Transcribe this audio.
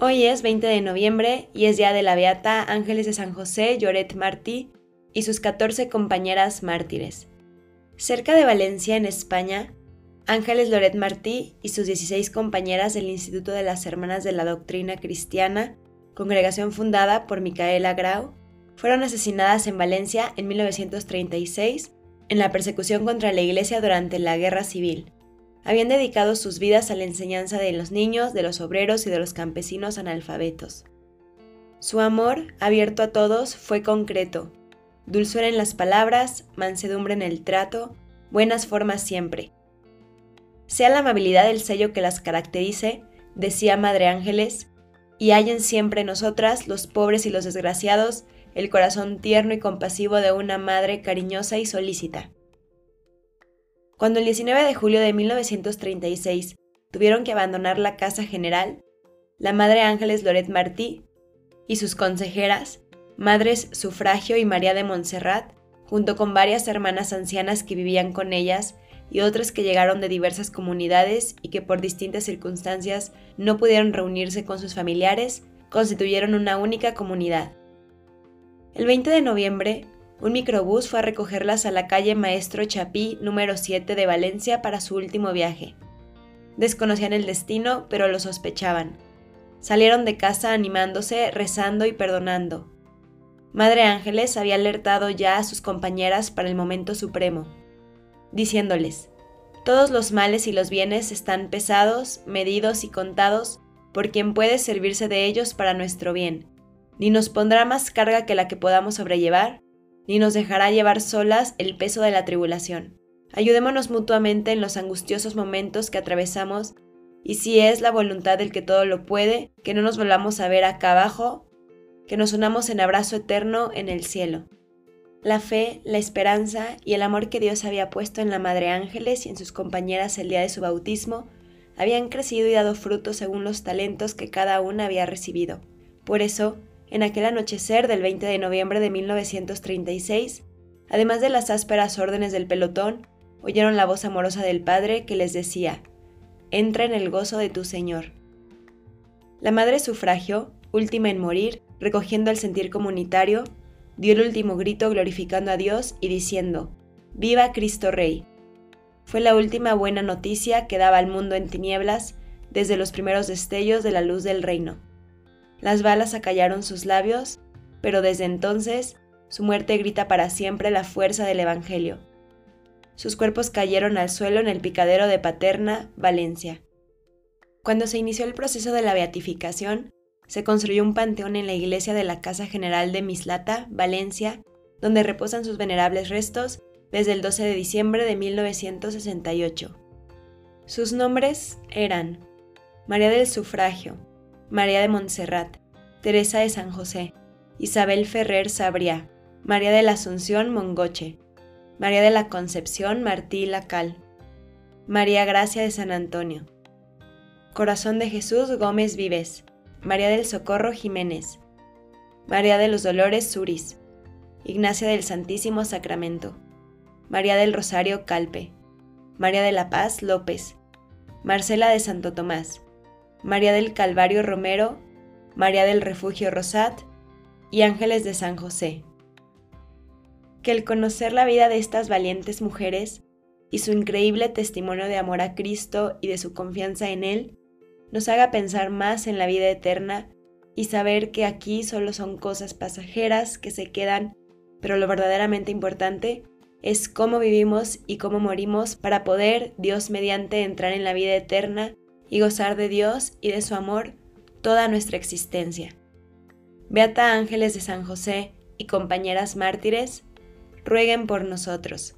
Hoy es 20 de noviembre y es día de la Beata Ángeles de San José Lloret Martí y sus 14 compañeras mártires. Cerca de Valencia, en España, Ángeles Loret Martí y sus 16 compañeras del Instituto de las Hermanas de la Doctrina Cristiana, congregación fundada por Micaela Grau, fueron asesinadas en Valencia en 1936 en la persecución contra la Iglesia durante la Guerra Civil habían dedicado sus vidas a la enseñanza de los niños, de los obreros y de los campesinos analfabetos. Su amor, abierto a todos, fue concreto. Dulzura en las palabras, mansedumbre en el trato, buenas formas siempre. Sea la amabilidad el sello que las caracterice, decía Madre Ángeles, y hallen siempre nosotras, los pobres y los desgraciados, el corazón tierno y compasivo de una madre cariñosa y solícita. Cuando el 19 de julio de 1936 tuvieron que abandonar la Casa General, la Madre Ángeles Loret Martí y sus consejeras, Madres Sufragio y María de Montserrat, junto con varias hermanas ancianas que vivían con ellas y otras que llegaron de diversas comunidades y que por distintas circunstancias no pudieron reunirse con sus familiares, constituyeron una única comunidad. El 20 de noviembre, un microbús fue a recogerlas a la calle Maestro Chapí número 7 de Valencia para su último viaje. Desconocían el destino, pero lo sospechaban. Salieron de casa animándose, rezando y perdonando. Madre Ángeles había alertado ya a sus compañeras para el momento supremo, diciéndoles, todos los males y los bienes están pesados, medidos y contados por quien puede servirse de ellos para nuestro bien, ni nos pondrá más carga que la que podamos sobrellevar, ni nos dejará llevar solas el peso de la tribulación. Ayudémonos mutuamente en los angustiosos momentos que atravesamos y si es la voluntad del que todo lo puede, que no nos volvamos a ver acá abajo, que nos unamos en abrazo eterno en el cielo. La fe, la esperanza y el amor que Dios había puesto en la Madre Ángeles y en sus compañeras el día de su bautismo habían crecido y dado fruto según los talentos que cada una había recibido. Por eso, en aquel anochecer del 20 de noviembre de 1936, además de las ásperas órdenes del pelotón, oyeron la voz amorosa del Padre que les decía, Entra en el gozo de tu Señor. La Madre Sufragio, última en morir, recogiendo el sentir comunitario, dio el último grito glorificando a Dios y diciendo, Viva Cristo Rey. Fue la última buena noticia que daba al mundo en tinieblas desde los primeros destellos de la luz del reino. Las balas acallaron sus labios, pero desde entonces su muerte grita para siempre la fuerza del Evangelio. Sus cuerpos cayeron al suelo en el picadero de Paterna, Valencia. Cuando se inició el proceso de la beatificación, se construyó un panteón en la iglesia de la Casa General de Mislata, Valencia, donde reposan sus venerables restos desde el 12 de diciembre de 1968. Sus nombres eran María del Sufragio, María de Montserrat, Teresa de San José, Isabel Ferrer Sabria, María de la Asunción Mongoche, María de la Concepción Martí Lacal, María Gracia de San Antonio, Corazón de Jesús Gómez Vives, María del Socorro Jiménez, María de los Dolores Suris, Ignacia del Santísimo Sacramento, María del Rosario Calpe, María de la Paz López, Marcela de Santo Tomás, María del Calvario Romero, María del Refugio Rosat y Ángeles de San José. Que el conocer la vida de estas valientes mujeres y su increíble testimonio de amor a Cristo y de su confianza en Él nos haga pensar más en la vida eterna y saber que aquí solo son cosas pasajeras que se quedan, pero lo verdaderamente importante es cómo vivimos y cómo morimos para poder, Dios mediante, entrar en la vida eterna y gozar de Dios y de su amor toda nuestra existencia. Beata Ángeles de San José y compañeras mártires, rueguen por nosotros.